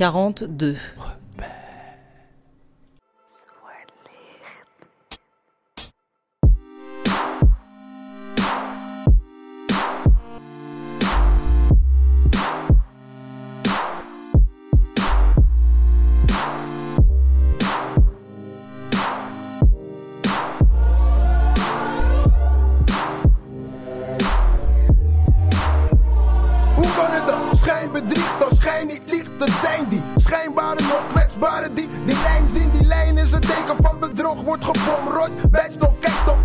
quarante-deux. wordt gebomrot. Bijstof, kijkstof,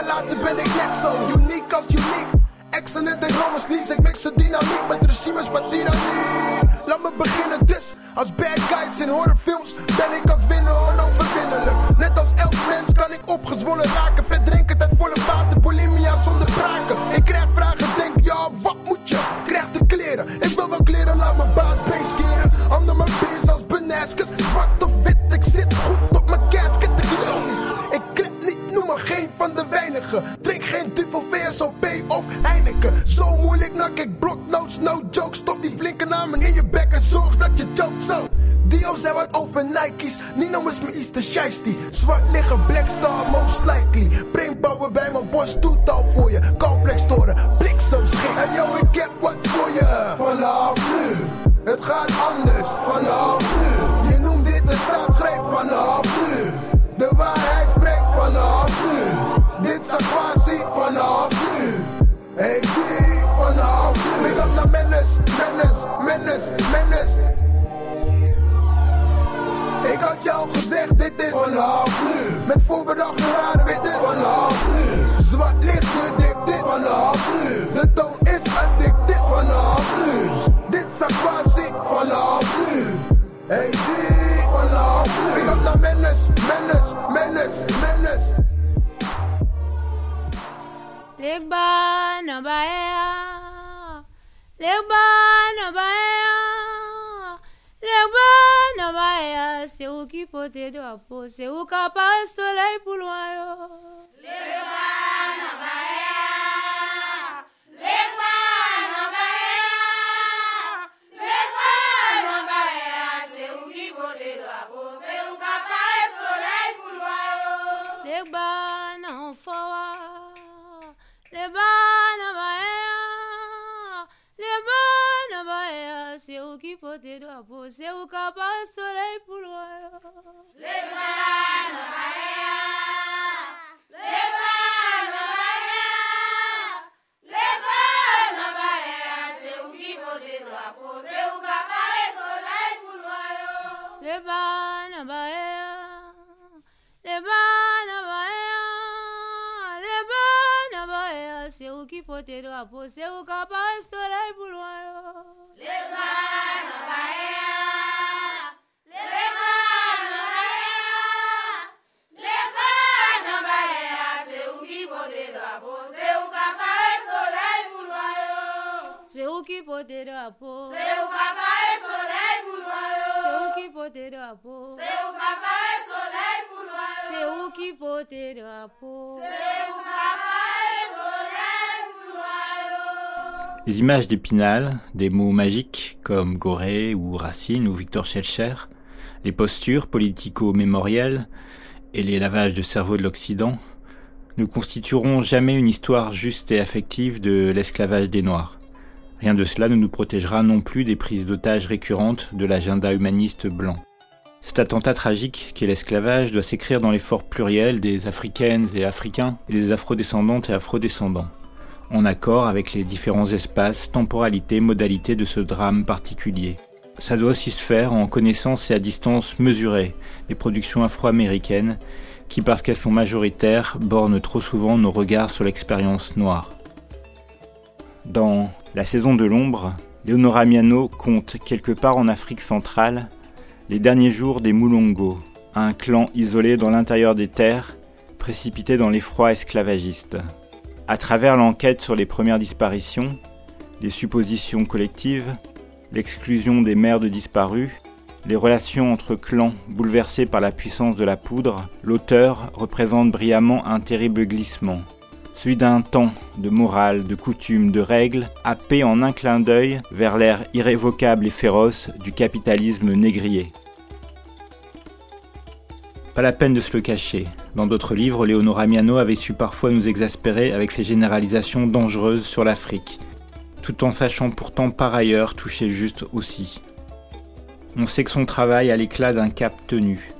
jaar later ben ik net zo uniek als uniek. Excellent in Romans leads, ik mix de dynamiek met regimes van tirannie. Laat me beginnen dus, als bad guys in horrorfilms ben ik als winnen onoverwinnelijk. Net als elk mens kan ik opgezwollen raken, over Nike's. Nino is me Easter shiesty. Zwart liggen, black star, most likely. on. Pick up the menace, menace, menace, menace. Legba no baea. Legba no. Legba no où où soleil pour loin. Legba. Kapozeu kapa soleil pour a você o capaz torar por Lebana baya. Les images d'Épinal, des mots magiques comme Gorée ou Racine ou Victor Schellcher, les postures politico-mémorielles et les lavages de cerveau de l'Occident ne constitueront jamais une histoire juste et affective de l'esclavage des Noirs. Rien de cela ne nous protégera non plus des prises d'otages récurrentes de l'agenda humaniste blanc. Cet attentat tragique qu'est l'esclavage doit s'écrire dans l'effort pluriel des africaines et africains et des afrodescendantes et afrodescendants en accord avec les différents espaces, temporalités, modalités de ce drame particulier. Ça doit aussi se faire en connaissance et à distance mesurée des productions afro-américaines qui, parce qu'elles sont majoritaires, bornent trop souvent nos regards sur l'expérience noire. Dans La saison de l'ombre, Leonora Miano compte quelque part en Afrique centrale les derniers jours des Moulongo, un clan isolé dans l'intérieur des terres, précipité dans l'effroi esclavagiste. À travers l'enquête sur les premières disparitions, les suppositions collectives, l'exclusion des mères de disparus, les relations entre clans bouleversées par la puissance de la poudre, l'auteur représente brillamment un terrible glissement, celui d'un temps de morale, de coutumes, de règles, happé en un clin d'œil vers l'ère irrévocable et féroce du capitalisme négrier. Pas la peine de se le cacher. Dans d'autres livres, Leonora Miano avait su parfois nous exaspérer avec ses généralisations dangereuses sur l'Afrique, tout en sachant pourtant par ailleurs toucher juste aussi. On sait que son travail a l'éclat d'un cap tenu,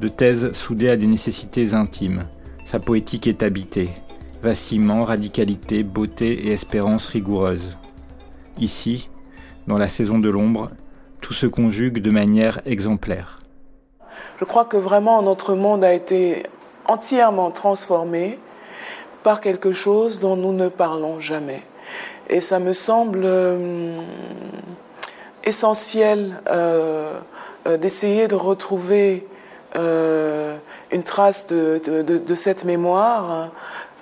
de thèses soudées à des nécessités intimes. Sa poétique est habitée, vacillement, radicalité, beauté et espérance rigoureuse. Ici, dans la saison de l'ombre, tout se conjugue de manière exemplaire. Je crois que vraiment notre monde a été entièrement transformé par quelque chose dont nous ne parlons jamais. Et ça me semble euh, essentiel euh, euh, d'essayer de retrouver une trace de, de, cette mémoire,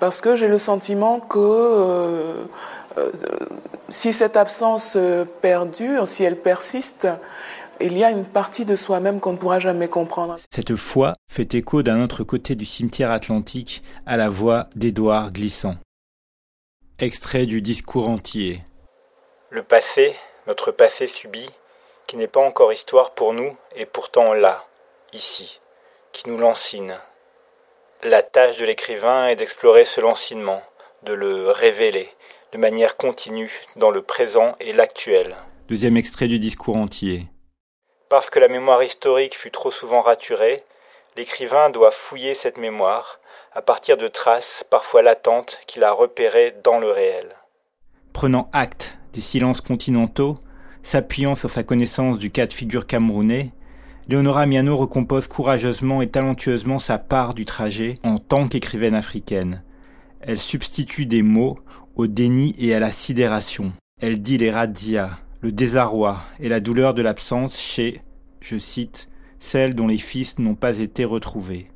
parce que j'ai le sentiment que si cette absence perdure, si elle persiste, il y a une partie de soi-même qu'on ne pourra jamais comprendre. Cette foi fait écho d'un autre côté du cimetière atlantique à la voix d'Édouard Glissant. Extrait du discours entier. Le passé, notre passé subi, qui n'est pas encore histoire pour nous, est pourtant là, ici, qui nous lancine. La tâche de l'écrivain est d'explorer ce lancinement, de le révéler, de manière continue, dans le présent et l'actuel. Deuxième extrait du discours entier. Parce que la mémoire historique fut trop souvent raturée, l'écrivain doit fouiller cette mémoire à partir de traces parfois latentes qu'il a repérées dans le réel. Prenant acte des silences continentaux, s'appuyant sur sa connaissance du cas de figure camerounais, Leonora Miano recompose courageusement et talentueusement sa part du trajet en tant qu'écrivaine africaine. Elle substitue des mots au déni et à la sidération. Elle dit les razzias, le désarroi et la douleur de l'absence chez, je cite, celles dont les fils n'ont pas été retrouvés.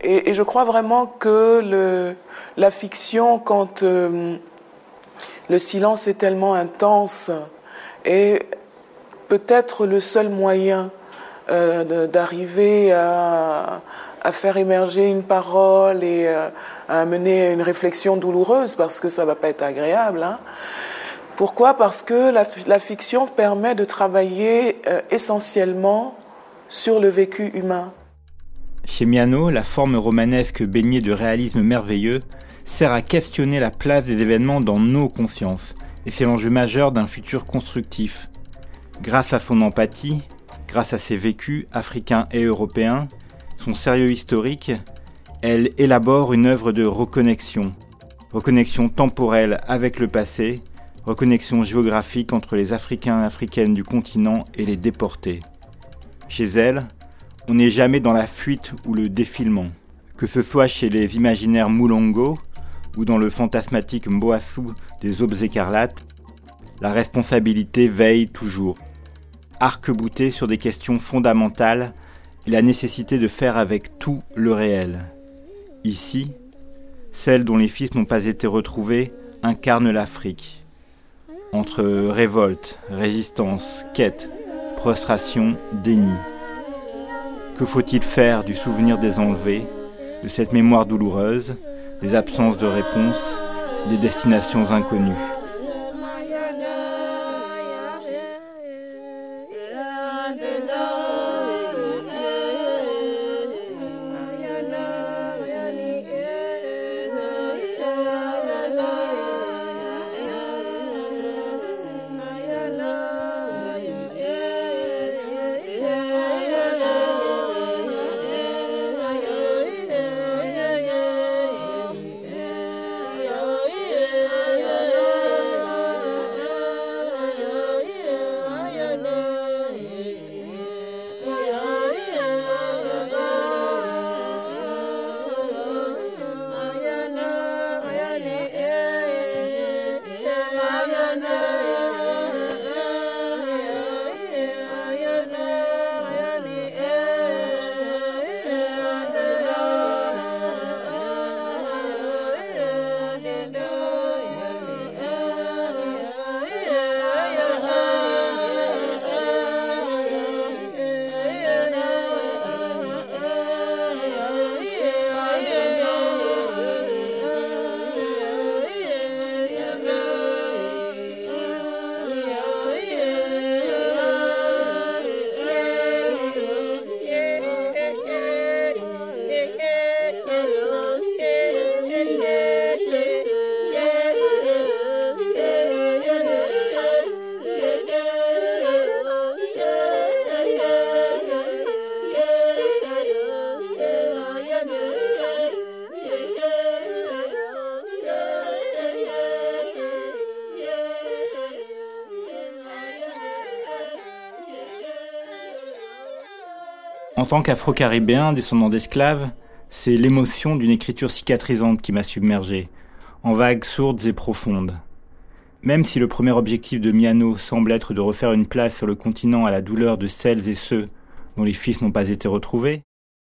Et, je crois vraiment que le, la fiction, quand euh, le silence est tellement intense, est peut-être le seul moyen euh, d'arriver à, faire émerger une parole et euh, à mener une réflexion douloureuse, parce que ça va pas être agréable. Hein. Pourquoi? Parce que la, fiction permet de travailler euh, essentiellement sur le vécu humain. Chez Miano, la forme romanesque baignée de réalisme merveilleux sert à questionner la place des événements dans nos consciences, et c'est l'enjeu majeur d'un futur constructif. Grâce à son empathie, grâce à ses vécus africains et européens, son sérieux historique, elle élabore une œuvre de reconnexion, reconnexion temporelle avec le passé, reconnexion géographique entre les Africains et Africaines du continent et les déportés. Chez elle, on n'est jamais dans la fuite ou le défilement. Que ce soit chez les imaginaires Moulongo ou dans le fantasmatique Mboassou des Aubes écarlates, la responsabilité veille toujours. Arc-bouté sur des questions fondamentales et la nécessité de faire avec tout le réel. Ici, celle dont les fils n'ont pas été retrouvés incarne l'Afrique entre révolte, résistance, quête, prostration, déni. Que faut-il faire du souvenir des enlevés, de cette mémoire douloureuse, des absences de réponse, des destinations inconnues? Tant qu'afro-caribéen, descendant d'esclaves, c'est l'émotion d'une écriture cicatrisante qui m'a submergé, en vagues sourdes et profondes. Même si le premier objectif de Miano semble être de refaire une place sur le continent à la douleur de celles et ceux dont les fils n'ont pas été retrouvés,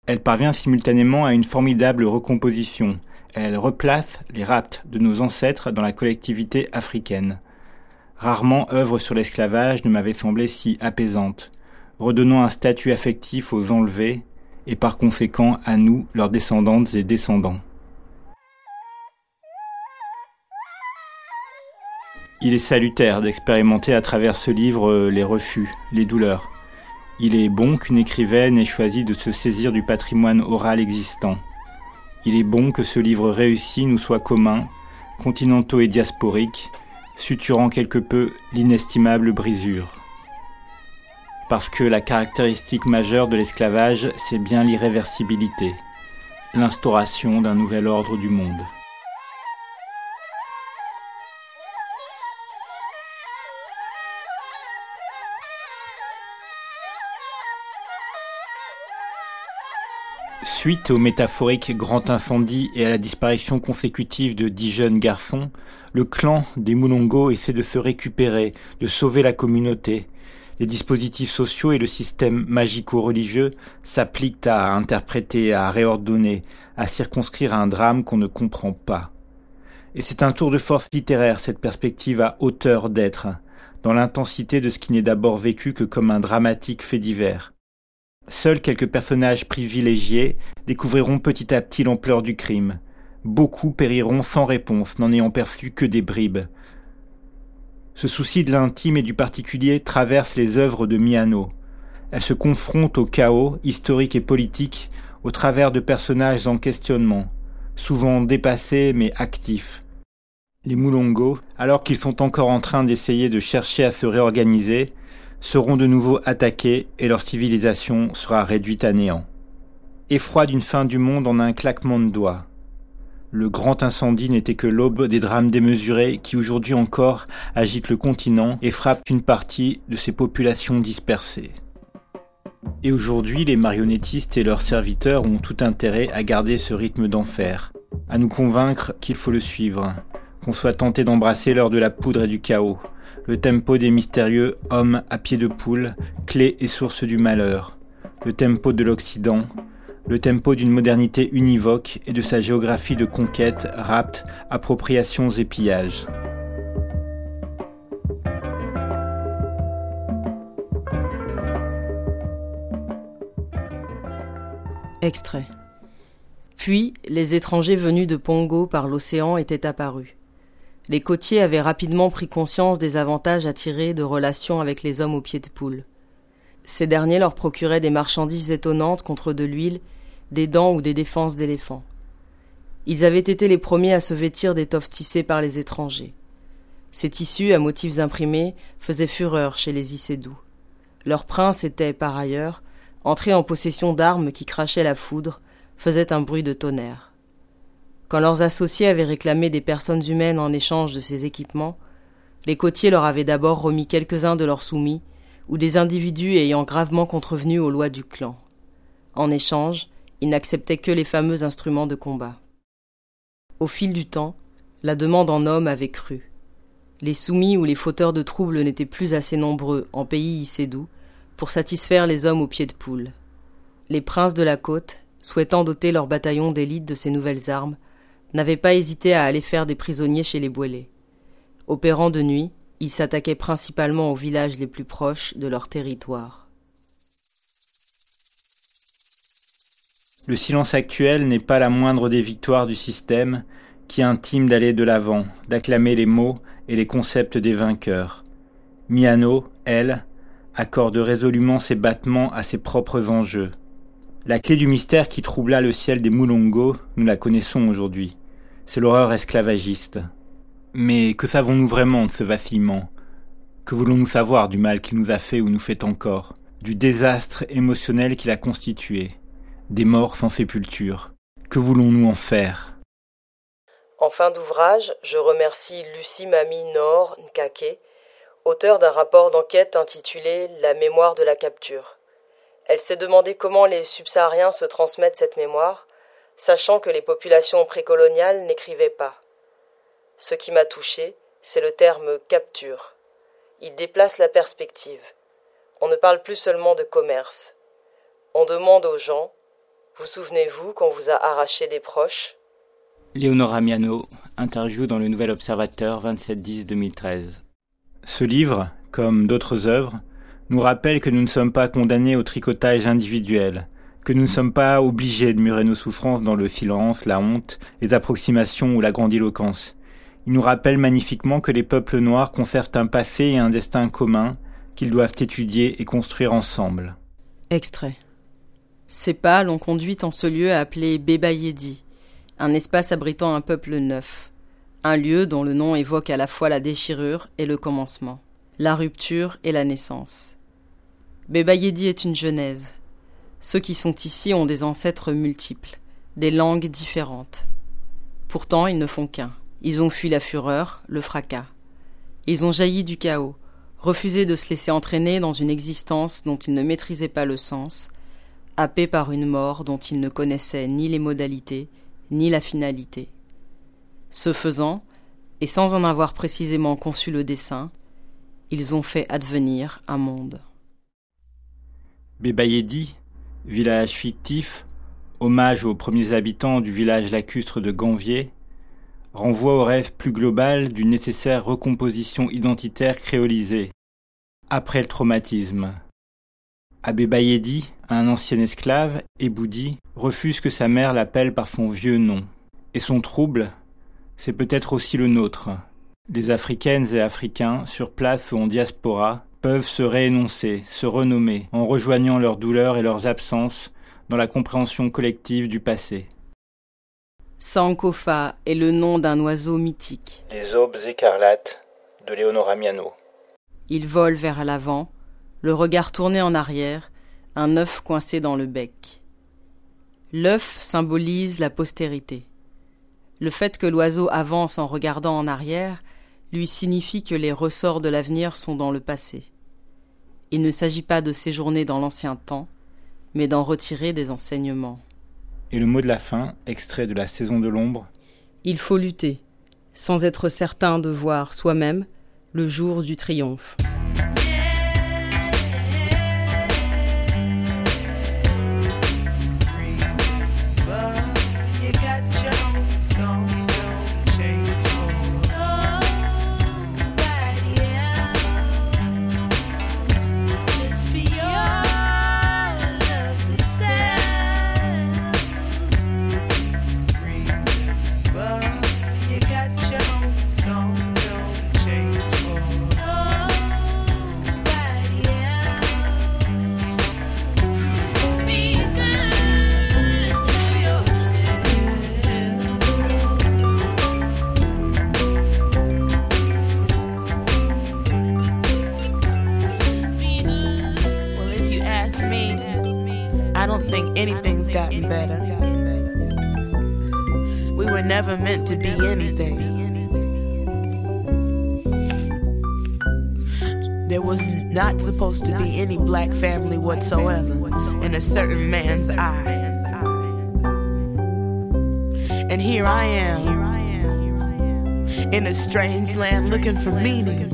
elle parvient simultanément à une formidable recomposition. Elle replace les rapts de nos ancêtres dans la collectivité africaine. Rarement œuvre sur l'esclavage ne m'avait semblé si apaisante, redonnant un statut affectif aux enlevés et par conséquent à nous, leurs descendantes et descendants. Il est salutaire d'expérimenter à travers ce livre euh, les refus, les douleurs. Il est bon qu'une écrivaine ait choisi de se saisir du patrimoine oral existant. Il est bon que ce livre réussi nous soit commun, continentaux et diasporiques, suturant quelque peu l'inestimable brisure parce que la caractéristique majeure de l'esclavage, c'est bien l'irréversibilité, l'instauration d'un nouvel ordre du monde. Suite au métaphorique grand incendie et à la disparition consécutive de dix jeunes garçons, le clan des Moulongo essaie de se récupérer, de sauver la communauté, les dispositifs sociaux et le système magico-religieux s'appliquent à interpréter, à réordonner, à circonscrire un drame qu'on ne comprend pas. Et c'est un tour de force littéraire, cette perspective à hauteur d'être, dans l'intensité de ce qui n'est d'abord vécu que comme un dramatique fait divers. Seuls quelques personnages privilégiés découvriront petit à petit l'ampleur du crime. Beaucoup périront sans réponse, n'en ayant perçu que des bribes, ce souci de l'intime et du particulier traverse les œuvres de Miano. Elle se confronte au chaos, historique et politique, au travers de personnages en questionnement, souvent dépassés mais actifs. Les Moulongos, alors qu'ils sont encore en train d'essayer de chercher à se réorganiser, seront de nouveau attaqués et leur civilisation sera réduite à néant. Effroi d'une fin du monde en un claquement de doigts. Le grand incendie n'était que l'aube des drames démesurés qui aujourd'hui encore agitent le continent et frappent une partie de ses populations dispersées. Et aujourd'hui, les marionnettistes et leurs serviteurs ont tout intérêt à garder ce rythme d'enfer, à nous convaincre qu'il faut le suivre, qu'on soit tenté d'embrasser l'heure de la poudre et du chaos, le tempo des mystérieux hommes à pied de poule, clé et source du malheur, le tempo de l'Occident, le tempo d'une modernité univoque et de sa géographie de conquête, rapte, appropriations et pillages. Extrait. Puis, les étrangers venus de Pongo par l'océan étaient apparus. Les côtiers avaient rapidement pris conscience des avantages à tirer de relations avec les hommes aux pieds de poule. Ces derniers leur procuraient des marchandises étonnantes contre de l'huile, des dents ou des défenses d'éléphants. Ils avaient été les premiers à se vêtir d'étoffes tissées par les étrangers. Ces tissus à motifs imprimés faisaient fureur chez les Issédous. Leur prince était, par ailleurs, entré en possession d'armes qui crachaient la foudre, faisaient un bruit de tonnerre. Quand leurs associés avaient réclamé des personnes humaines en échange de ces équipements, les côtiers leur avaient d'abord remis quelques-uns de leurs soumis, ou des individus ayant gravement contrevenu aux lois du clan. En échange, ils n'acceptaient que les fameux instruments de combat. Au fil du temps, la demande en hommes avait cru. Les soumis ou les fauteurs de troubles n'étaient plus assez nombreux en pays issédou pour satisfaire les hommes aux pieds de poule. Les princes de la côte, souhaitant doter leur bataillon d'élite de ces nouvelles armes, n'avaient pas hésité à aller faire des prisonniers chez les Boilés. Opérant de nuit, ils s'attaquaient principalement aux villages les plus proches de leur territoire. Le silence actuel n'est pas la moindre des victoires du système qui intime d'aller de l'avant, d'acclamer les mots et les concepts des vainqueurs. Miano, elle, accorde résolument ses battements à ses propres enjeux. La clé du mystère qui troubla le ciel des Moulongos, nous la connaissons aujourd'hui. C'est l'horreur esclavagiste. Mais que savons-nous vraiment de ce vacillement? Que voulons-nous savoir du mal qu'il nous a fait ou nous fait encore? Du désastre émotionnel qu'il a constitué? Des morts sans sépulture Que voulons-nous en faire? En fin d'ouvrage, je remercie Lucie Mami Nord Nkake, auteur d'un rapport d'enquête intitulé La mémoire de la capture. Elle s'est demandé comment les subsahariens se transmettent cette mémoire, sachant que les populations précoloniales n'écrivaient pas. Ce qui m'a touché, c'est le terme capture. Il déplace la perspective. On ne parle plus seulement de commerce. On demande aux gens Vous souvenez-vous qu'on vous a arraché des proches? Léonora Miano, interview dans le Nouvel Observateur 27-10-2013. Ce livre, comme d'autres œuvres, nous rappelle que nous ne sommes pas condamnés au tricotage individuel, que nous ne sommes pas obligés de murer nos souffrances dans le silence, la honte, les approximations ou la grandiloquence. Il nous rappelle magnifiquement que les peuples noirs conservent un passé et un destin commun qu'ils doivent étudier et construire ensemble. Extrait. Ces pas l'ont conduite en ce lieu appelé Bébayedi, un espace abritant un peuple neuf, un lieu dont le nom évoque à la fois la déchirure et le commencement, la rupture et la naissance. Bébayedi est une genèse. Ceux qui sont ici ont des ancêtres multiples, des langues différentes. Pourtant, ils ne font qu'un. Ils ont fui la fureur, le fracas. Ils ont jailli du chaos, refusé de se laisser entraîner dans une existence dont ils ne maîtrisaient pas le sens, happés par une mort dont ils ne connaissaient ni les modalités, ni la finalité. Ce faisant, et sans en avoir précisément conçu le dessein, ils ont fait advenir un monde. Bébayedi, village fictif, hommage aux premiers habitants du village lacustre de Ganvier, renvoie au rêve plus global d'une nécessaire recomposition identitaire créolisée, après le traumatisme. Abébayedi, un ancien esclave, Eboudi, refuse que sa mère l'appelle par son vieux nom. Et son trouble, c'est peut-être aussi le nôtre. Les Africaines et Africains, sur place ou en diaspora, peuvent se réénoncer, se renommer, en rejoignant leurs douleurs et leurs absences dans la compréhension collective du passé. Sankofa est le nom d'un oiseau mythique. Les aubes écarlates de Léonora Miano. Il vole vers l'avant, le regard tourné en arrière, un œuf coincé dans le bec. L'œuf symbolise la postérité. Le fait que l'oiseau avance en regardant en arrière lui signifie que les ressorts de l'avenir sont dans le passé. Il ne s'agit pas de séjourner dans l'ancien temps, mais d'en retirer des enseignements. Et le mot de la fin, extrait de la saison de l'ombre Il faut lutter, sans être certain de voir soi-même le jour du triomphe. Supposed to be any black family whatsoever in a certain man's eyes. And here I am in a strange land looking for meaning.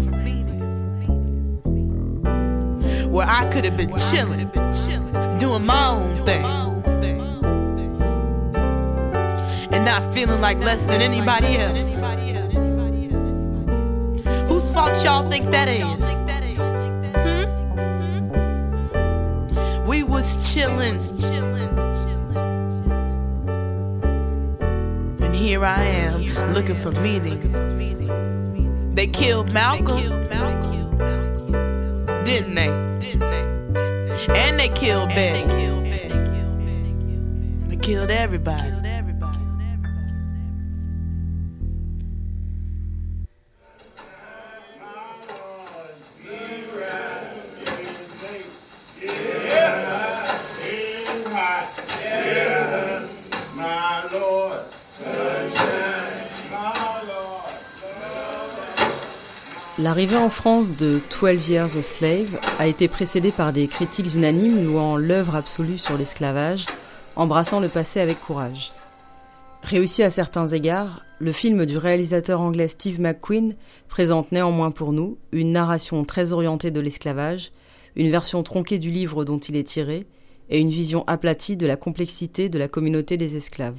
Where I could have been chilling, doing my own thing. And not feeling like less than anybody else. Whose fault y'all think that is? Was chillin'. And here I am looking for meaning. They killed Malcolm, didn't they? And they killed Betty. They killed everybody. L'arrivée en France de Twelve Years a Slave a été précédée par des critiques unanimes louant l'œuvre absolue sur l'esclavage, embrassant le passé avec courage. Réussi à certains égards, le film du réalisateur anglais Steve McQueen présente néanmoins pour nous une narration très orientée de l'esclavage, une version tronquée du livre dont il est tiré, et une vision aplatie de la complexité de la communauté des esclaves.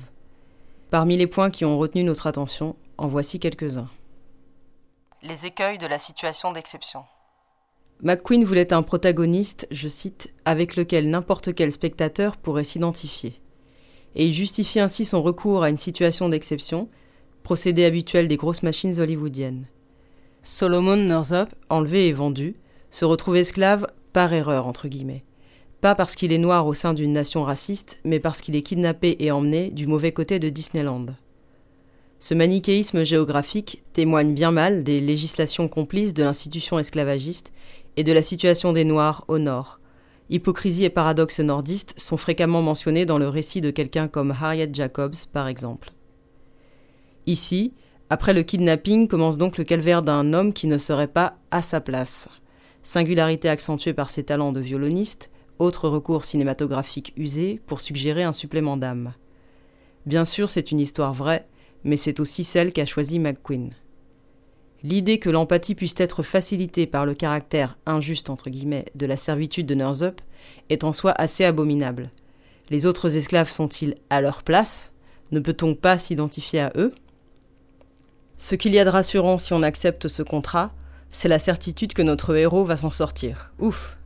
Parmi les points qui ont retenu notre attention, en voici quelques-uns les écueils de la situation d'exception. McQueen voulait un protagoniste, je cite, avec lequel n'importe quel spectateur pourrait s'identifier. Et il justifie ainsi son recours à une situation d'exception, procédé habituel des grosses machines hollywoodiennes. Solomon Northup, enlevé et vendu, se retrouve esclave par erreur, entre guillemets. Pas parce qu'il est noir au sein d'une nation raciste, mais parce qu'il est kidnappé et emmené du mauvais côté de Disneyland. Ce manichéisme géographique témoigne bien mal des législations complices de l'institution esclavagiste et de la situation des Noirs au nord. Hypocrisie et paradoxe nordistes sont fréquemment mentionnés dans le récit de quelqu'un comme Harriet Jacobs, par exemple. Ici, après le kidnapping, commence donc le calvaire d'un homme qui ne serait pas à sa place. Singularité accentuée par ses talents de violoniste, autre recours cinématographique usé pour suggérer un supplément d'âme. Bien sûr, c'est une histoire vraie, mais c'est aussi celle qu'a choisie McQueen. L'idée que l'empathie puisse être facilitée par le caractère injuste de la servitude de Northup est en soi assez abominable. Les autres esclaves sont-ils à leur place? Ne peut-on pas s'identifier à eux? Ce qu'il y a de rassurant si on accepte ce contrat, c'est la certitude que notre héros va s'en sortir. Ouf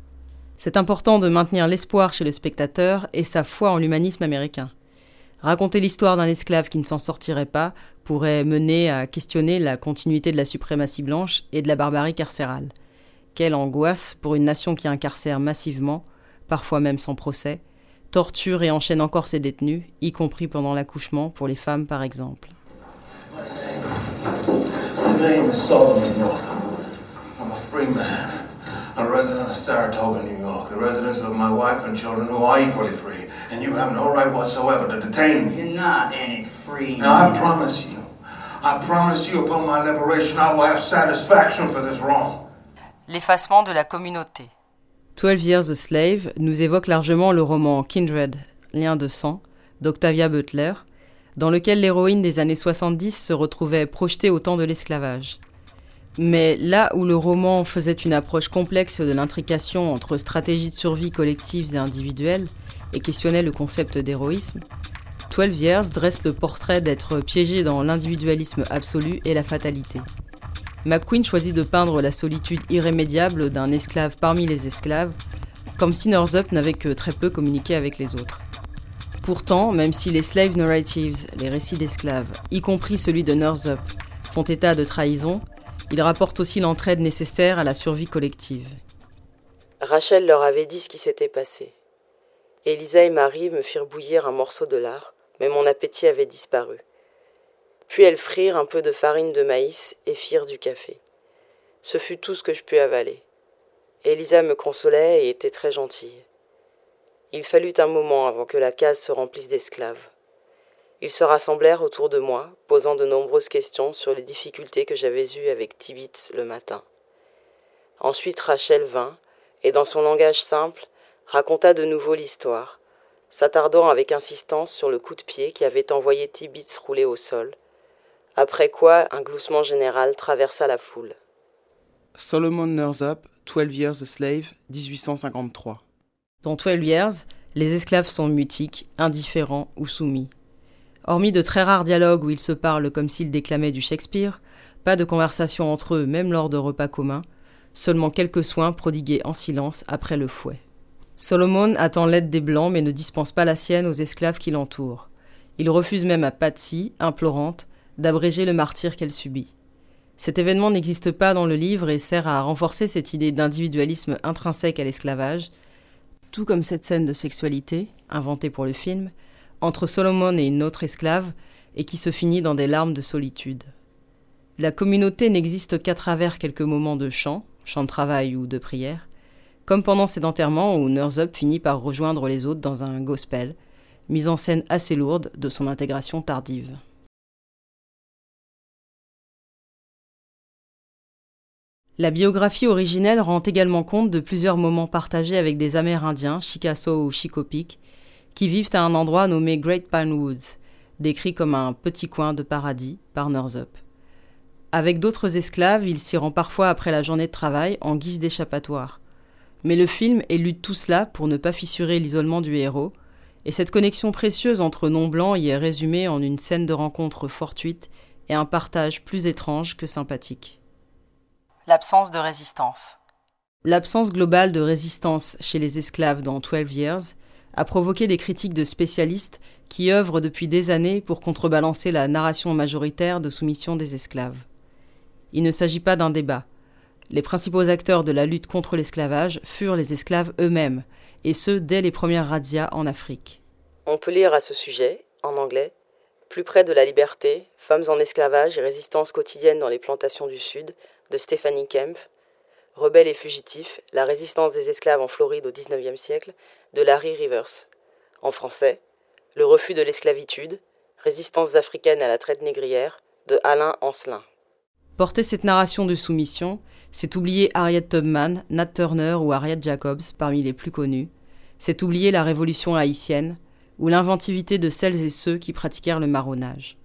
C'est important de maintenir l'espoir chez le spectateur et sa foi en l'humanisme américain. Raconter l'histoire d'un esclave qui ne s'en sortirait pas pourrait mener à questionner la continuité de la suprématie blanche et de la barbarie carcérale. Quelle angoisse pour une nation qui incarcère massivement, parfois même sans procès, torture et enchaîne encore ses détenus, y compris pendant l'accouchement pour les femmes par exemple. A resident of Saratoga, New York, the residence of my wife and children who are equally free, and you have no right whatsoever to detain me. You're not any free. Now, I promise you, I promise you upon my liberation, I will have satisfaction for this wrong. L'effacement de la communauté. Twelve Years a Slave nous évoque largement le roman Kindred, Lien de sang, d'Octavia Butler, dans lequel l'héroïne des années 70 se retrouvait projetée au temps de l'esclavage. Mais là où le roman faisait une approche complexe de l'intrication entre stratégies de survie collectives et individuelles et questionnait le concept d'héroïsme, Twelve Years dresse le portrait d'être piégé dans l'individualisme absolu et la fatalité. McQueen choisit de peindre la solitude irrémédiable d'un esclave parmi les esclaves, comme si Northup n'avait que très peu communiqué avec les autres. Pourtant, même si les slave narratives, les récits d'esclaves, y compris celui de Northup, font état de trahison, il rapporte aussi l'entraide nécessaire à la survie collective. Rachel leur avait dit ce qui s'était passé. Elisa et Marie me firent bouillir un morceau de lard, mais mon appétit avait disparu. Puis elles frirent un peu de farine de maïs et firent du café. Ce fut tout ce que je pus avaler. Elisa me consolait et était très gentille. Il fallut un moment avant que la case se remplisse d'esclaves. Ils se rassemblèrent autour de moi, posant de nombreuses questions sur les difficultés que j'avais eues avec Tibitz le matin. Ensuite Rachel vint, et dans son langage simple, raconta de nouveau l'histoire, s'attardant avec insistance sur le coup de pied qui avait envoyé Tibitz rouler au sol, après quoi un gloussement général traversa la foule. Solomon Northup, 12 Years a Slave, 1853. Dans 12 Years, les esclaves sont mutiques, indifférents ou soumis. Hormis de très rares dialogues où ils se parlent comme s'ils déclamaient du Shakespeare, pas de conversation entre eux même lors de repas communs, seulement quelques soins prodigués en silence après le fouet. Solomon attend l'aide des Blancs mais ne dispense pas la sienne aux esclaves qui l'entourent. Il refuse même à Patsy, implorante, d'abréger le martyr qu'elle subit. Cet événement n'existe pas dans le livre et sert à renforcer cette idée d'individualisme intrinsèque à l'esclavage, tout comme cette scène de sexualité, inventée pour le film, entre Solomon et une autre esclave, et qui se finit dans des larmes de solitude. La communauté n'existe qu'à travers quelques moments de chant, chant de travail ou de prière, comme pendant cet enterrement où Up finit par rejoindre les autres dans un gospel, mise en scène assez lourde de son intégration tardive. La biographie originelle rend également compte de plusieurs moments partagés avec des Amérindiens, Chickasaw ou Chicopic, qui vivent à un endroit nommé Great Pine Woods, décrit comme un petit coin de paradis par Up. Avec d'autres esclaves, il s'y rend parfois après la journée de travail en guise d'échappatoire. Mais le film élude tout cela pour ne pas fissurer l'isolement du héros, et cette connexion précieuse entre non-blancs y est résumée en une scène de rencontre fortuite et un partage plus étrange que sympathique. L'absence de résistance. L'absence globale de résistance chez les esclaves dans 12 Years a provoqué des critiques de spécialistes qui œuvrent depuis des années pour contrebalancer la narration majoritaire de soumission des esclaves. Il ne s'agit pas d'un débat, les principaux acteurs de la lutte contre l'esclavage furent les esclaves eux-mêmes, et ce dès les premières razzias en Afrique. On peut lire à ce sujet, en anglais, Plus près de la liberté, femmes en esclavage et résistance quotidienne dans les plantations du Sud, de Stephanie Kemp, Rebelles et fugitifs, la résistance des esclaves en Floride au XIXe siècle, de Larry Rivers. En français, Le refus de l'esclavitude, Résistances africaines à la traite négrière, de Alain Ancelin. Porter cette narration de soumission, c'est oublier Harriet Tubman, Nat Turner ou Harriet Jacobs parmi les plus connus. C'est oublier la révolution haïtienne ou l'inventivité de celles et ceux qui pratiquèrent le marronnage.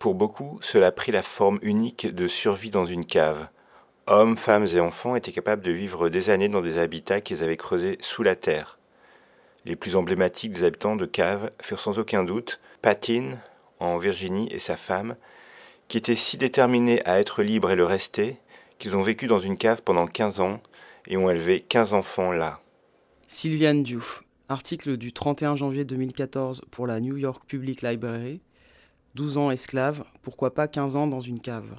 Pour beaucoup, cela prit la forme unique de survie dans une cave. Hommes, femmes et enfants étaient capables de vivre des années dans des habitats qu'ils avaient creusés sous la terre. Les plus emblématiques des habitants de cave furent sans aucun doute Patine, en Virginie, et sa femme, qui étaient si déterminés à être libres et le rester, qu'ils ont vécu dans une cave pendant 15 ans et ont élevé 15 enfants là. Sylviane Diouf, article du 31 janvier 2014 pour la New York Public Library. 12 ans esclave, pourquoi pas 15 ans dans une cave?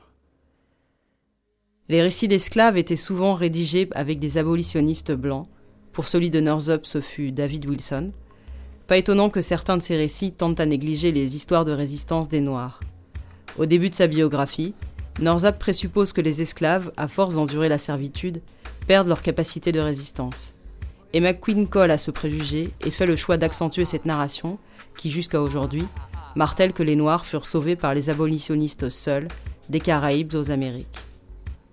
Les récits d'esclaves étaient souvent rédigés avec des abolitionnistes blancs. Pour celui de Northup, ce fut David Wilson. Pas étonnant que certains de ces récits tentent à négliger les histoires de résistance des Noirs. Au début de sa biographie, Norzap présuppose que les esclaves, à force d'endurer la servitude, perdent leur capacité de résistance. Et McQueen colle à ce préjugé et fait le choix d'accentuer cette narration, qui jusqu'à aujourd'hui martèle que les Noirs furent sauvés par les abolitionnistes seuls, des Caraïbes aux Amériques.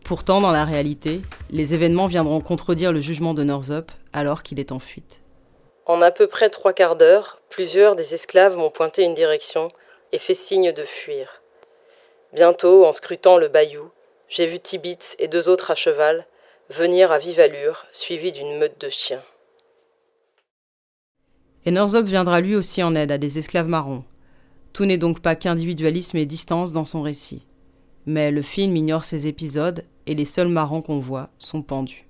Pourtant, dans la réalité, les événements viendront contredire le jugement de Northup alors qu'il est en fuite. En à peu près trois quarts d'heure, plusieurs des esclaves m'ont pointé une direction et fait signe de fuir. Bientôt, en scrutant le bayou, j'ai vu Tibitz et deux autres à cheval venir à vive allure, suivis d'une meute de chiens. Et Northup viendra lui aussi en aide à des esclaves marrons. Tout n'est donc pas qu'individualisme et distance dans son récit. Mais le film ignore ces épisodes et les seuls marrons qu'on voit sont pendus.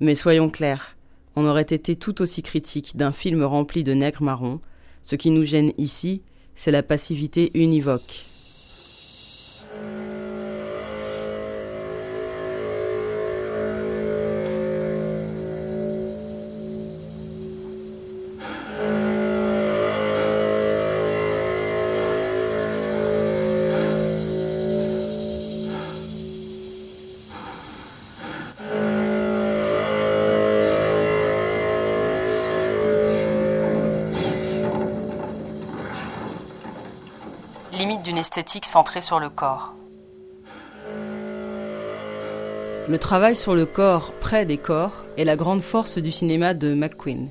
Mais soyons clairs, on aurait été tout aussi critique d'un film rempli de nègres marrons. Ce qui nous gêne ici, c'est la passivité univoque. D'une esthétique centrée sur le corps. Le travail sur le corps près des corps est la grande force du cinéma de McQueen.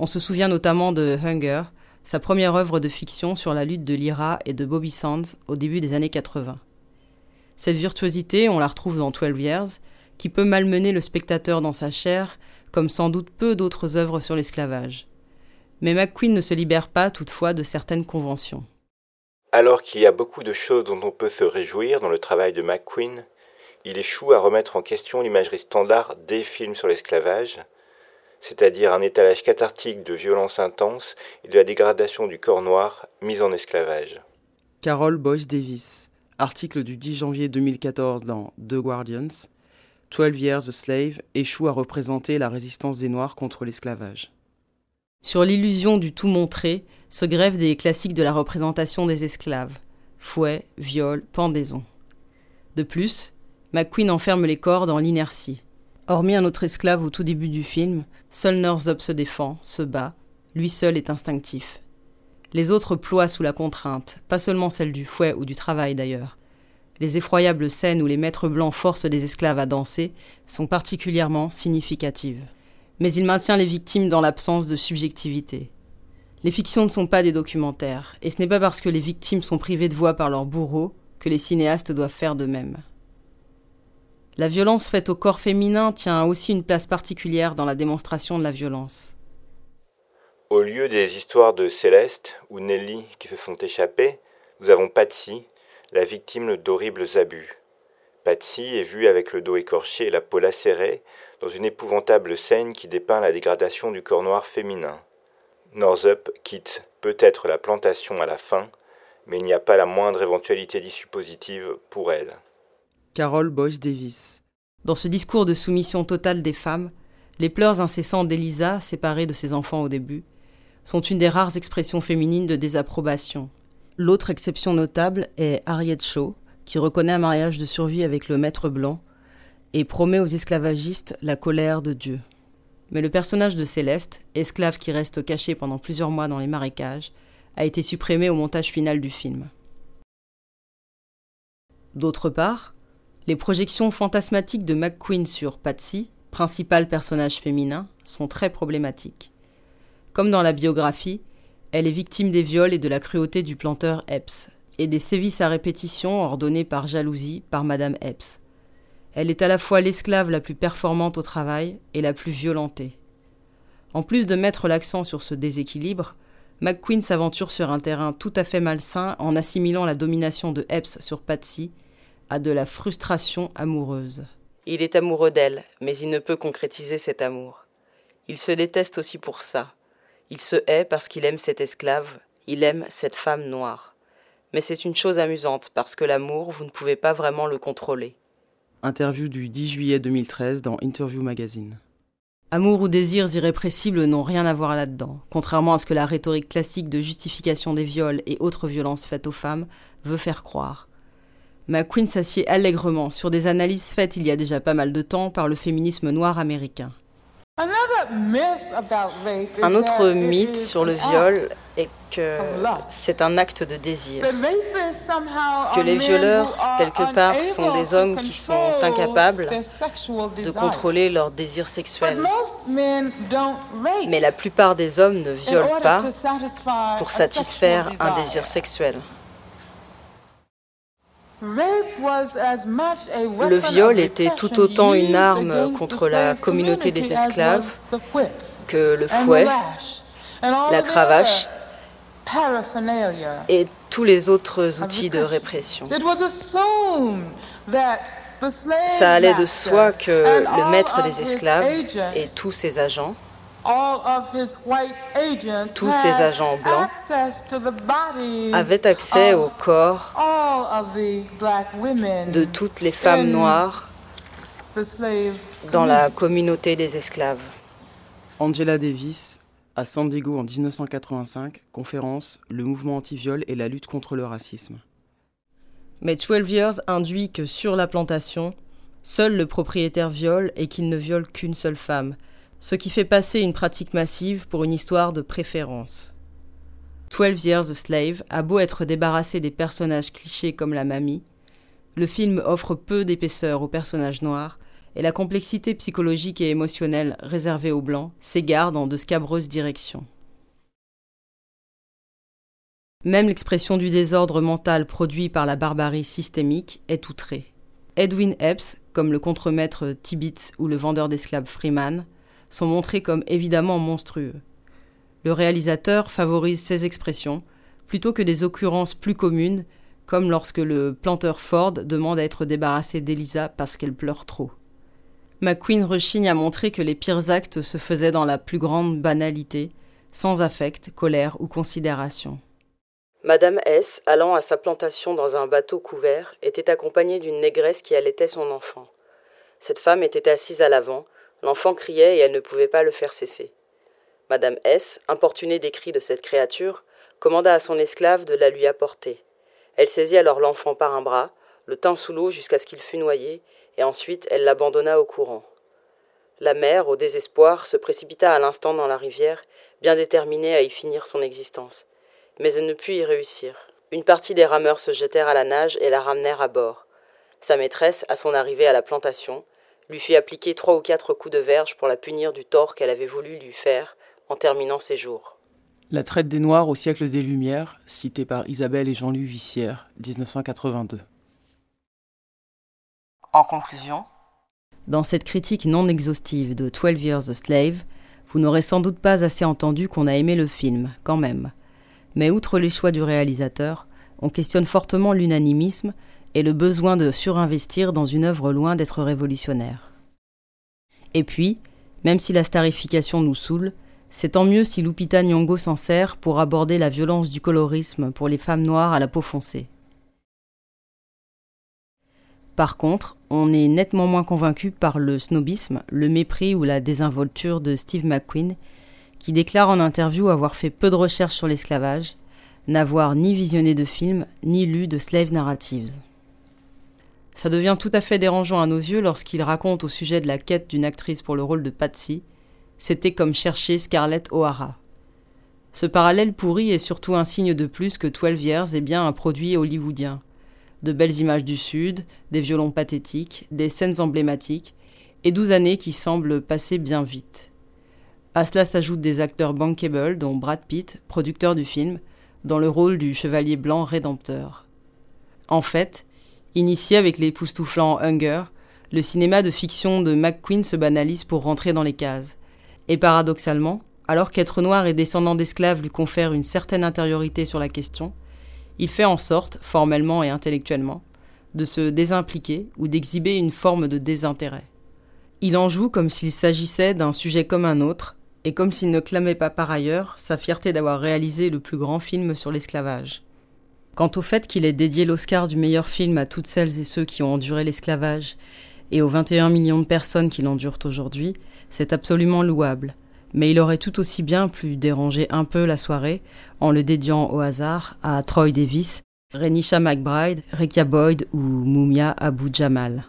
On se souvient notamment de Hunger, sa première œuvre de fiction sur la lutte de Lyra et de Bobby Sands au début des années 80. Cette virtuosité, on la retrouve dans Twelve Years, qui peut malmener le spectateur dans sa chair, comme sans doute peu d'autres œuvres sur l'esclavage. Mais McQueen ne se libère pas toutefois de certaines conventions. Alors qu'il y a beaucoup de choses dont on peut se réjouir dans le travail de McQueen, il échoue à remettre en question l'imagerie standard des films sur l'esclavage, c'est-à-dire un étalage cathartique de violence intense et de la dégradation du corps noir mis en esclavage. Carol Boyce Davis, article du 10 janvier 2014 dans The Guardians, 12 Years a Slave échoue à représenter la résistance des Noirs contre l'esclavage. Sur l'illusion du tout montré se grèvent des classiques de la représentation des esclaves fouet, viol, pendaison. De plus, McQueen enferme les corps dans l'inertie. Hormis un autre esclave au tout début du film, seul Northup se défend, se bat, lui seul est instinctif. Les autres ploient sous la contrainte, pas seulement celle du fouet ou du travail d'ailleurs. Les effroyables scènes où les maîtres blancs forcent des esclaves à danser sont particulièrement significatives. Mais il maintient les victimes dans l'absence de subjectivité. Les fictions ne sont pas des documentaires, et ce n'est pas parce que les victimes sont privées de voix par leurs bourreaux que les cinéastes doivent faire de même. La violence faite au corps féminin tient aussi une place particulière dans la démonstration de la violence. Au lieu des histoires de Céleste ou Nelly qui se sont échappées, nous avons Patsy, la victime d'horribles abus. Patsy est vue avec le dos écorché et la peau lacérée dans une épouvantable scène qui dépeint la dégradation du corps noir féminin. Northup quitte peut-être la plantation à la fin, mais il n'y a pas la moindre éventualité d'issue positive pour elle. Carol Boyce Davis. Dans ce discours de soumission totale des femmes, les pleurs incessants d'Elisa, séparée de ses enfants au début, sont une des rares expressions féminines de désapprobation. L'autre exception notable est Harriet Shaw, qui reconnaît un mariage de survie avec le maître blanc et promet aux esclavagistes la colère de Dieu. Mais le personnage de Céleste, esclave qui reste caché pendant plusieurs mois dans les marécages, a été supprimé au montage final du film. D'autre part, les projections fantasmatiques de McQueen sur Patsy, principal personnage féminin, sont très problématiques. Comme dans la biographie, elle est victime des viols et de la cruauté du planteur Epps, et des sévices à répétition ordonnés par jalousie par Madame Epps. Elle est à la fois l'esclave la plus performante au travail et la plus violentée. En plus de mettre l'accent sur ce déséquilibre, McQueen s'aventure sur un terrain tout à fait malsain en assimilant la domination de Epps sur Patsy a de la frustration amoureuse. Il est amoureux d'elle, mais il ne peut concrétiser cet amour. Il se déteste aussi pour ça. Il se hait parce qu'il aime cette esclave, il aime cette femme noire. Mais c'est une chose amusante parce que l'amour, vous ne pouvez pas vraiment le contrôler. Interview du 10 juillet 2013 dans Interview Magazine. Amour ou désirs irrépressibles n'ont rien à voir là-dedans, contrairement à ce que la rhétorique classique de justification des viols et autres violences faites aux femmes veut faire croire. McQueen s'assied allègrement sur des analyses faites il y a déjà pas mal de temps par le féminisme noir américain. Un autre mythe sur le viol est que c'est un acte de désir. Que les violeurs, quelque part, sont des hommes qui sont incapables de contrôler leur désir sexuel. Mais la plupart des hommes ne violent pas pour satisfaire un désir sexuel. Le viol était tout autant une arme contre la communauté des esclaves que le fouet, la cravache et tous les autres outils de répression. Ça allait de soi que le maître des esclaves et tous ses agents tous ces agents blancs avaient accès au corps de toutes les femmes noires dans la communauté des esclaves. Angela Davis, à San Diego en 1985, conférence Le mouvement anti-viol et la lutte contre le racisme. Mais 12 Years induit que sur la plantation, seul le propriétaire viole et qu'il ne viole qu'une seule femme, ce qui fait passer une pratique massive pour une histoire de préférence. Twelve Years a Slave a beau être débarrassé des personnages clichés comme la mamie, le film offre peu d'épaisseur aux personnages noirs et la complexité psychologique et émotionnelle réservée aux blancs s'égare dans de scabreuses directions. Même l'expression du désordre mental produit par la barbarie systémique est outrée. Edwin Epps, comme le contremaître Tibbits ou le vendeur d'esclaves Freeman, sont montrés comme évidemment monstrueux le réalisateur favorise ces expressions plutôt que des occurrences plus communes, comme lorsque le planteur Ford demande à être débarrassé d'Elisa parce qu'elle pleure trop. McQueen rechigne à montrer que les pires actes se faisaient dans la plus grande banalité, sans affect, colère ou considération. Madame S, allant à sa plantation dans un bateau couvert, était accompagnée d'une négresse qui allaitait son enfant. Cette femme était assise à l'avant, l'enfant criait et elle ne pouvait pas le faire cesser. Madame S, importunée des cris de cette créature, commanda à son esclave de la lui apporter. Elle saisit alors l'enfant par un bras, le tint sous l'eau jusqu'à ce qu'il fût noyé, et ensuite elle l'abandonna au courant. La mère, au désespoir, se précipita à l'instant dans la rivière, bien déterminée à y finir son existence. Mais elle ne put y réussir. Une partie des rameurs se jetèrent à la nage et la ramenèrent à bord. Sa maîtresse, à son arrivée à la plantation, lui fit appliquer trois ou quatre coups de verge pour la punir du tort qu'elle avait voulu lui faire, en terminant ses jours. La traite des Noirs au siècle des Lumières, citée par Isabelle et Jean-Louis Vissière, 1982. En conclusion, dans cette critique non exhaustive de Twelve Years a Slave, vous n'aurez sans doute pas assez entendu qu'on a aimé le film, quand même. Mais outre les choix du réalisateur, on questionne fortement l'unanimisme et le besoin de surinvestir dans une œuvre loin d'être révolutionnaire. Et puis, même si la starification nous saoule, c'est tant mieux si Lupita Nyong'o s'en sert pour aborder la violence du colorisme pour les femmes noires à la peau foncée. Par contre, on est nettement moins convaincu par le snobisme, le mépris ou la désinvolture de Steve McQueen, qui déclare en interview avoir fait peu de recherches sur l'esclavage, n'avoir ni visionné de films, ni lu de slave narratives. Ça devient tout à fait dérangeant à nos yeux lorsqu'il raconte au sujet de la quête d'une actrice pour le rôle de Patsy c'était comme chercher Scarlett O'Hara. Ce parallèle pourri est surtout un signe de plus que Twelve Years est bien un produit hollywoodien. De belles images du Sud, des violons pathétiques, des scènes emblématiques, et douze années qui semblent passer bien vite. À cela s'ajoutent des acteurs bankable, dont Brad Pitt, producteur du film, dans le rôle du chevalier blanc rédempteur. En fait, initié avec les époustouflants Hunger, le cinéma de fiction de McQueen se banalise pour rentrer dans les cases. Et paradoxalement, alors qu'être noir et descendant d'esclaves lui confère une certaine intériorité sur la question, il fait en sorte, formellement et intellectuellement, de se désimpliquer ou d'exhiber une forme de désintérêt. Il en joue comme s'il s'agissait d'un sujet comme un autre, et comme s'il ne clamait pas par ailleurs sa fierté d'avoir réalisé le plus grand film sur l'esclavage. Quant au fait qu'il ait dédié l'Oscar du meilleur film à toutes celles et ceux qui ont enduré l'esclavage, et aux 21 millions de personnes qui l'endurent aujourd'hui, c'est absolument louable. Mais il aurait tout aussi bien pu déranger un peu la soirée en le dédiant au hasard à Troy Davis, Renisha McBride, Rekia Boyd ou Mumia Abu Jamal.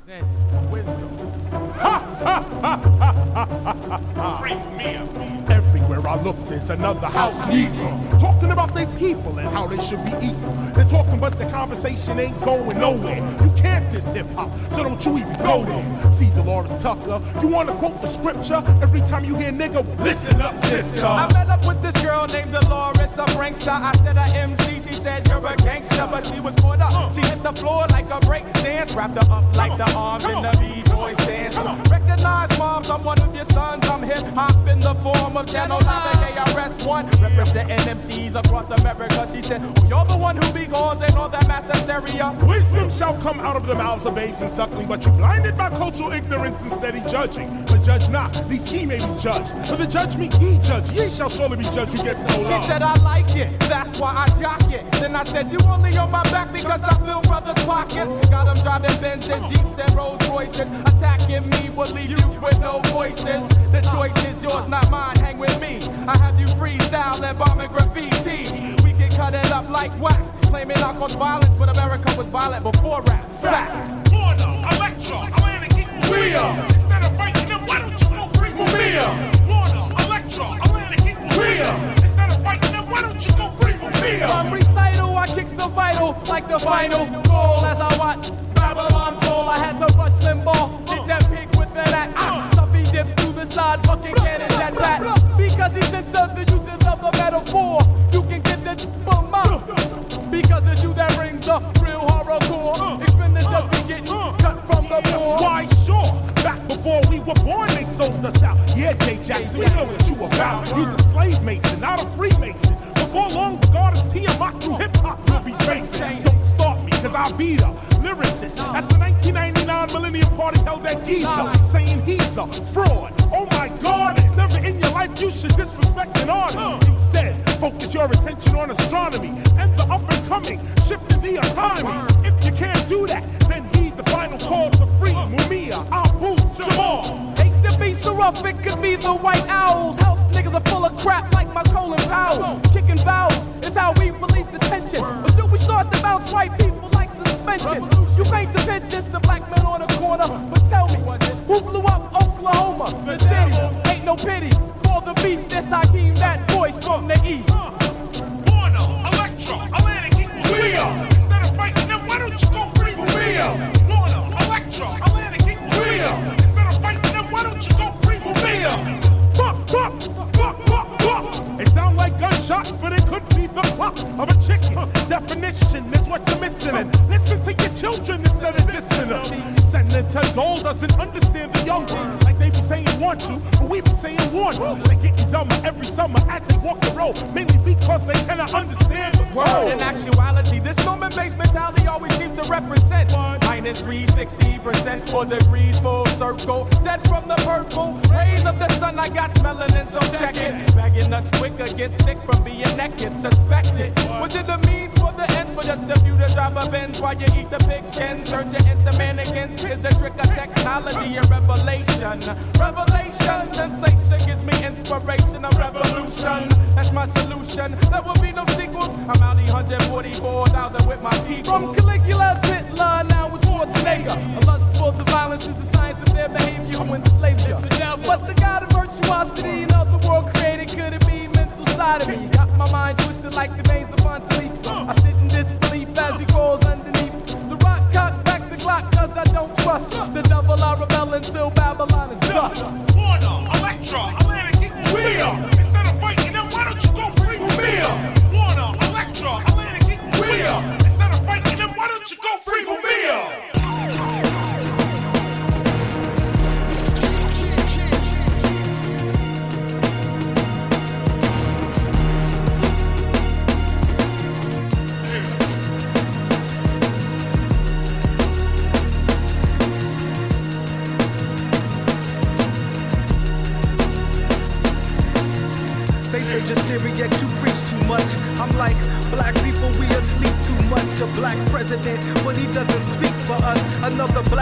I look, there's another house Negro talking about their people and how they should be equal. They're talking, but the conversation ain't going nowhere. You can't diss hip hop, so don't you even go there. See Dolores Tucker, you wanna quote the scripture every time you hear nigga. Listen up, sister. I met up with this girl named Dolores, a prankster. I said a MC, she said you're a gangster, but she was caught up. Uh. She hit the floor like a break dance, wrapped her up like the arms in the B-boy stance. Recognize mom, someone of your sons. I'm hip hop in the form of channel 9. KRS-One, representing MCs across America. She said, you're the one who be causing all that mass hysteria. Wisdom shall come out of the mouths of babes and suckling, but you blinded by cultural ignorance and steady judging. But judge not, these he may be judged. For the judgment judge, ye shall surely be judged who gets no love. She said, I like it, that's why I jock it. Then I said, you only on my back because I fill brothers' pockets. Got them driving Benzes, Jeeps, and Rolls Royces. Attacking me will leave you with no voices. The choice is yours, not mine. Hang with me. I have you freestyle and bombing graffiti. We get cut it up like wax, claiming I caused violence, but America was violent before rap. Facts. Warner, Electra, Atlantic equals we are. Instead of fighting them, why don't you go free for me? Warner, Electra, Atlantic equals we are. Instead of fighting them, why don't you go free for me? From recital, I kicks the vital like the final call as I watch Babylon fall. I had to It's you that brings the real horrorcore. Expenditures uh. be getting uh. cut from the board. Why, sure. Back before we were born, they sold us out. Yeah, Jay Jackson, we know what you about. He's a slave mason, not a freemason. Before long, the goddess Tiamat through hip hop will be racing. Don't start me, cause I'll be the lyricist. Uh. At the 1999 Millennium Party held at Giza, saying he's a fraud. Oh my god, it's never in your life you should disrespect an artist. Your attention on astronomy and the up and coming, shifting the economy. If you can't do that, then heed the final call to free Mumia, Abu Jamal. Hate to be so rough, it could be the white owls. House niggas are full of crap like my Colin Powell. Kicking vowels is how we relieve the tension. Until we start to bounce white people like suspension. You paint the pictures, the black man on the corner. But tell me, who blew up Oklahoma? The city, ain't no pity. For the beast, that's Hakeem, that voice from the east. Uh. Understand the young want to, but we be saying want. They getting dumber every summer as they walk the road. Mainly because they cannot understand the world. In actuality, this moment-based mentality always seems to represent minus 360% for degrees full circle. Dead from the purple rays of the sun, I got melanin, so check it. Bagging nuts quicker, get sick from being naked, suspected. Was it the means for the ends for just a few to drive a Benz while you eat the pig skin? Searching into mannequins is the trick of technology and revelation. Revelation, sensation gives me inspiration, a revolution. That's my solution. There will be no sequels. I'm out 144,000 with my people. From Caligula to Hitler, now it's Schwarzenegger. A lust for the violence is the science of their behavior who enslaved you. But the God of virtuosity and of the world created, could it be mental me? Got my mind twisted like the veins of Montelique. I sit in disbelief as he crawls underneath. The rock cock back the clock cause I don't trust. The devil I rebel until Babylon is dust. Warner, Electra, Atlantic are. Instead of fighting them, why don't you go free? Warner, Electra, Atlantic are. Instead of fighting them, why don't you go free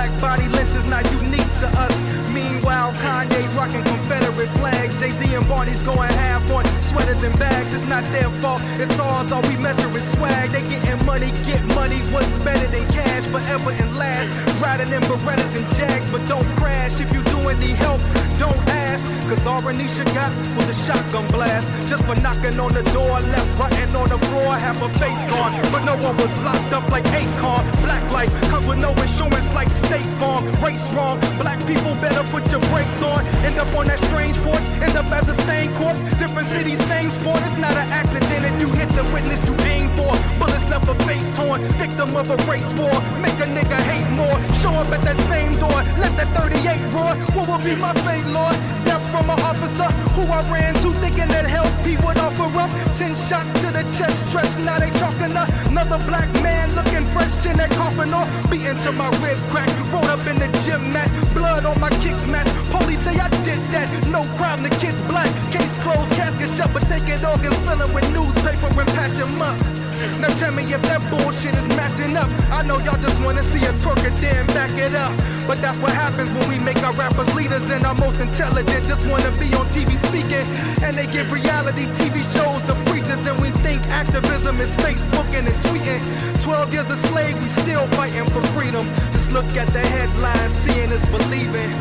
black body lynch is not unique to us. Meanwhile, Kanye's rocking Confederate flags. Jay-Z and Barney's going half on sweaters and bags. It's not their fault, it's ours. All we measure is swag. They getting money, get money. What's better than cash? Forever and last. Riding in Berettas and Jags, but don't crash. If you do any help, don't ask. Cause all Renisha got was a shotgun blast. Just for knocking on the door, left, and on the floor, half a face gone. But no one was locked up like Akon. Black life comes with no insurance like State Farm. Race wrong, black people better put your brakes on. End up on that strange porch, end up as a stained corpse. Different cities, same sport. It's not an accident if you hit the witness you aim for. Bullets left a face torn, victim of a race war. Make a nigga hate more. Show up at that same door, let that 38 roar. What will be my fate, Lord? From an officer who I ran to, thinking that help he would offer up. Ten shots to the chest, stretched. Now they talking to another black man looking fresh in that coffin or beaten to my ribs crack. Rolled up in the gym mat, blood on my kicks match. Police say I did that, no crime. The kid's black, case closed, casket shut, but take taking organs filling with newspaper and patch 'em up. Now tell me if that bullshit is matching up. I know y'all just wanna see a twerk it, then back it up. But that's what happens when we make our rappers leaders and our most intelligent. Just wanna be on TV speaking, and they give reality TV shows to preachers, and we think activism is Facebooking and tweeting. 12 years a slave, we still fighting for freedom. Just look at the headlines, seeing is believing.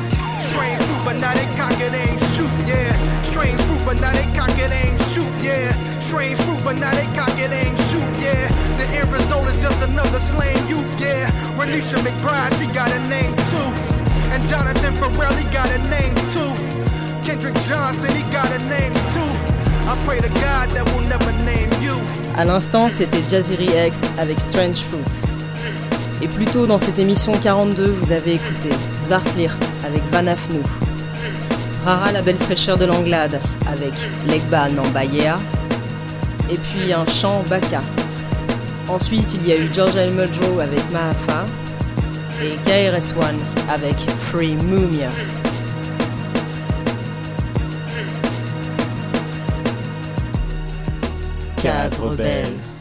Strange fruit, but now they cock it ain't shoot, yeah. Strange fruit, but now they cock it ain't shoot, yeah. Strange fruit, but now they cock it ain't shoot, a. À l'instant, c'était Jazzy X avec Strange Fruit. Et plus tôt dans cette émission 42, vous avez écouté Zwartlirt avec Van Afnou, Rara la belle fraîcheur de l'Anglade avec Legba Nambayea, et puis un chant Baka. Ensuite, il y a eu George L. Muldrow avec Mahafa et KRS-One avec Free Mumia. Case rebelle.